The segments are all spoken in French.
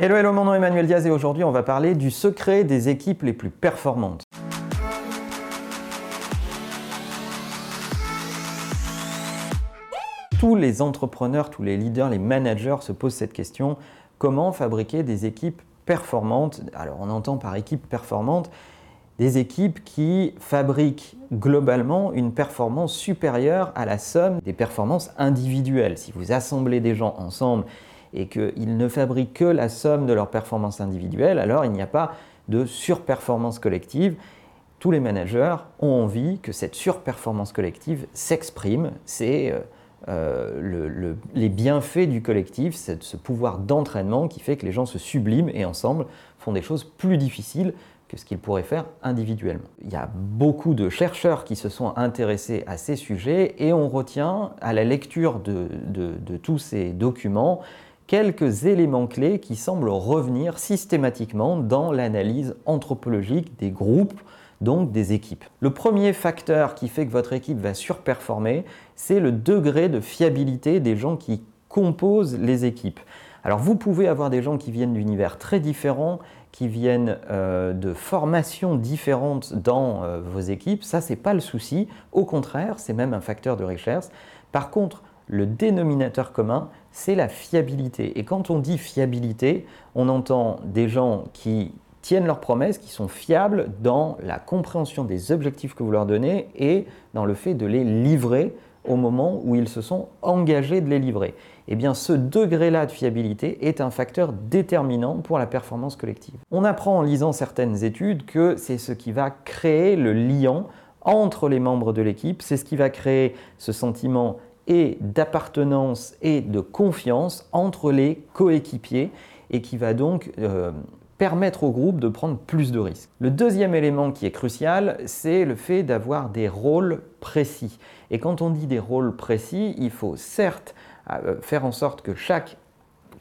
Hello, hello, mon nom est Emmanuel Diaz et aujourd'hui on va parler du secret des équipes les plus performantes. Tous les entrepreneurs, tous les leaders, les managers se posent cette question, comment fabriquer des équipes performantes? Alors on entend par équipe performante des équipes qui fabriquent globalement une performance supérieure à la somme des performances individuelles. Si vous assemblez des gens ensemble et qu'ils ne fabriquent que la somme de leurs performances individuelles, alors il n'y a pas de surperformance collective. Tous les managers ont envie que cette surperformance collective s'exprime. C'est euh, euh, les bienfaits du collectif, c'est ce pouvoir d'entraînement qui fait que les gens se subliment et ensemble font des choses plus difficiles que ce qu'ils pourraient faire individuellement. Il y a beaucoup de chercheurs qui se sont intéressés à ces sujets et on retient à la lecture de tous ces documents quelques éléments clés qui semblent revenir systématiquement dans l'analyse anthropologique des groupes, donc des équipes. Le premier facteur qui fait que votre équipe va surperformer, c'est le degré de fiabilité des gens qui composent les équipes. Alors vous pouvez avoir des gens qui viennent d'univers très différents, qui viennent euh, de formations différentes dans euh, vos équipes, ça c'est pas le souci, au contraire, c'est même un facteur de richesse. Par contre, le dénominateur commun, c'est la fiabilité. Et quand on dit fiabilité, on entend des gens qui tiennent leurs promesses, qui sont fiables dans la compréhension des objectifs que vous leur donnez et dans le fait de les livrer au moment où ils se sont engagés de les livrer. Eh bien, ce degré-là de fiabilité est un facteur déterminant pour la performance collective. On apprend en lisant certaines études que c'est ce qui va créer le lien entre les membres de l'équipe, c'est ce qui va créer ce sentiment et d'appartenance et de confiance entre les coéquipiers et qui va donc euh, permettre au groupe de prendre plus de risques. Le deuxième élément qui est crucial, c'est le fait d'avoir des rôles précis. Et quand on dit des rôles précis, il faut certes euh, faire en sorte que chaque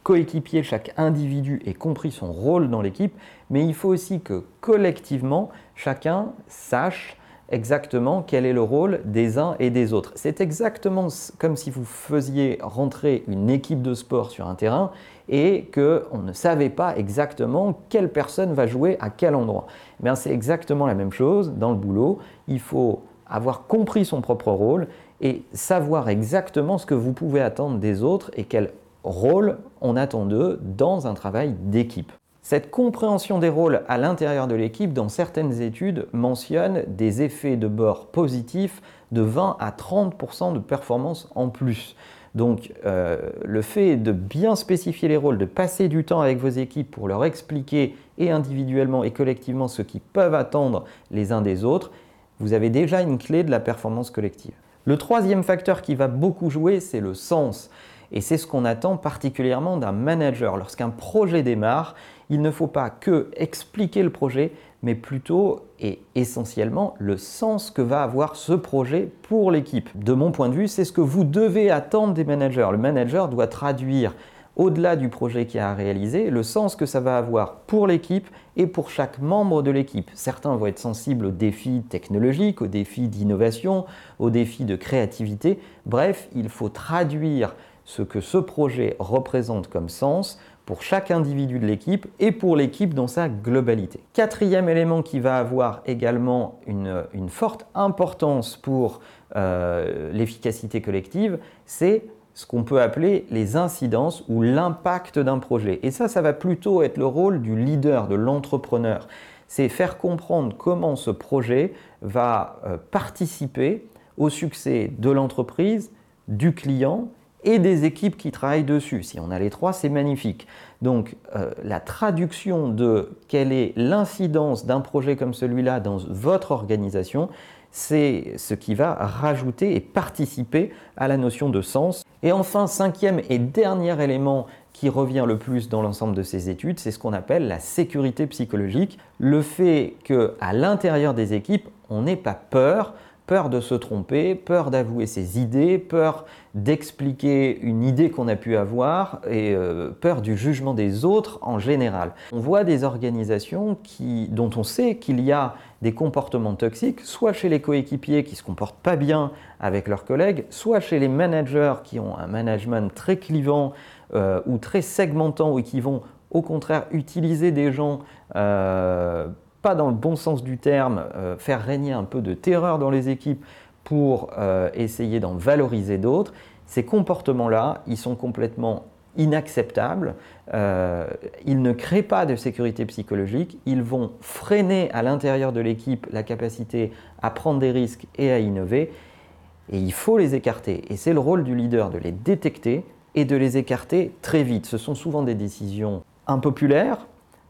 coéquipier, chaque individu ait compris son rôle dans l'équipe, mais il faut aussi que collectivement, chacun sache exactement quel est le rôle des uns et des autres. C'est exactement comme si vous faisiez rentrer une équipe de sport sur un terrain et qu'on ne savait pas exactement quelle personne va jouer à quel endroit. Eh c'est exactement la même chose dans le boulot. Il faut avoir compris son propre rôle et savoir exactement ce que vous pouvez attendre des autres et quel rôle on attend d'eux dans un travail d'équipe. Cette compréhension des rôles à l'intérieur de l'équipe, dans certaines études, mentionne des effets de bord positifs de 20 à 30% de performance en plus. Donc euh, le fait de bien spécifier les rôles, de passer du temps avec vos équipes pour leur expliquer et individuellement et collectivement ce qu'ils peuvent attendre les uns des autres, vous avez déjà une clé de la performance collective. Le troisième facteur qui va beaucoup jouer, c'est le sens. Et c'est ce qu'on attend particulièrement d'un manager. Lorsqu'un projet démarre, il ne faut pas que expliquer le projet, mais plutôt et essentiellement le sens que va avoir ce projet pour l'équipe. De mon point de vue, c'est ce que vous devez attendre des managers. Le manager doit traduire au-delà du projet qui a réalisé, le sens que ça va avoir pour l'équipe et pour chaque membre de l'équipe. Certains vont être sensibles aux défis technologiques, aux défis d'innovation, aux défis de créativité. Bref, il faut traduire ce que ce projet représente comme sens pour chaque individu de l'équipe et pour l'équipe dans sa globalité. Quatrième élément qui va avoir également une, forte importance pour euh, l'efficacité collective, c'est ce qu'on peut appeler les incidences ou l'impact d'un projet. Et ça, ça va plutôt être le rôle du leader, de l'entrepreneur. C'est faire comprendre comment ce projet va euh, participer au succès de l'entreprise, du client et des équipes qui travaillent dessus. Si on a les trois, c'est magnifique. Donc euh, la traduction de quelle est l'incidence d'un projet comme celui-là dans votre organisation, c'est ce qui va rajouter et participer à la notion de sens. Et enfin, cinquième et dernier élément qui revient le plus dans l'ensemble de ces études, c'est ce qu'on appelle la sécurité psychologique, le fait qu'à l'intérieur des équipes, on n'ait pas peur peur de se tromper, peur d'avouer ses idées, peur d'expliquer une idée qu'on a pu avoir et euh, peur du jugement des autres en général. On voit des organisations qui, dont on sait qu'il y a des comportements toxiques, soit chez les coéquipiers qui ne se comportent pas bien avec leurs collègues, soit chez les managers qui ont un management très clivant euh, ou très segmentant ou qui vont au contraire utiliser des gens euh, dans le bon sens du terme, euh, faire régner un peu de terreur dans les équipes pour essayer d'en valoriser d'autres, ces comportements-là, ils sont complètement inacceptables. ils ne créent pas de sécurité psychologique. Ils vont freiner à l'intérieur de l'équipe la capacité à prendre des risques et à innover. Et il faut les écarter. Et c'est le rôle du leader de les détecter et de les écarter très vite. Ce sont souvent des décisions impopulaires.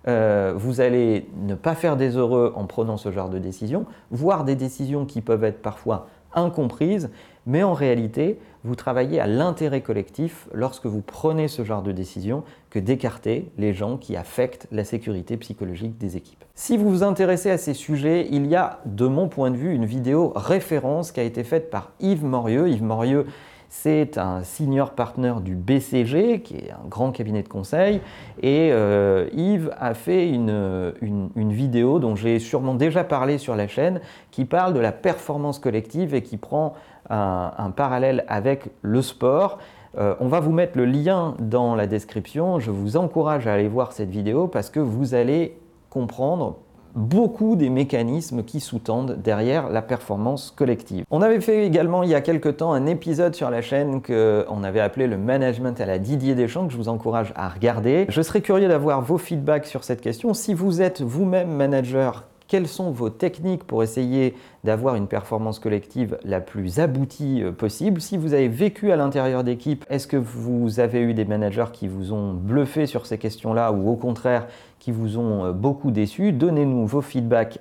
Euh, vous allez ne pas faire des heureux en prenant ce genre de décision, voire des décisions qui peuvent être parfois incomprises, mais en réalité, vous travaillez à l'intérêt collectif lorsque vous prenez ce genre de décision que d'écarter les gens qui affectent la sécurité psychologique des équipes. Si vous vous intéressez à ces sujets, il y a, de mon point de vue, une vidéo référence qui a été faite par Yves Morieux. Yves Morieux, c'est un senior partner du BCG, qui est un grand cabinet de conseil. Et euh, Yves a fait une, vidéo dont j'ai sûrement déjà parlé sur la chaîne, qui parle de la performance collective et qui prend un, parallèle avec le sport. Euh, on va vous mettre le lien dans la description. Je vous encourage à aller voir cette vidéo parce que vous allez comprendre beaucoup des mécanismes qui sous-tendent derrière la performance collective. On avait fait également il y a quelque temps un épisode sur la chaîne qu'on avait appelé le management à la Didier Deschamps que je vous encourage à regarder. Je serais curieux d'avoir vos feedbacks sur cette question. Si vous êtes vous-même manager, quelles sont vos techniques pour essayer d'avoir une performance collective la plus aboutie euh, possible? Si vous avez vécu à l'intérieur d'équipe, est-ce que vous avez eu des managers qui vous ont bluffé sur ces questions-là ou au contraire qui vous ont euh, beaucoup déçu? Donnez-nous vos feedbacks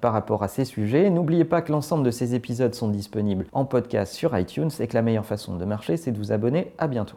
par rapport à ces sujets. N'oubliez pas que l'ensemble de ces épisodes sont disponibles en podcast sur iTunes et que la meilleure façon de marcher, c'est de vous abonner. À bientôt.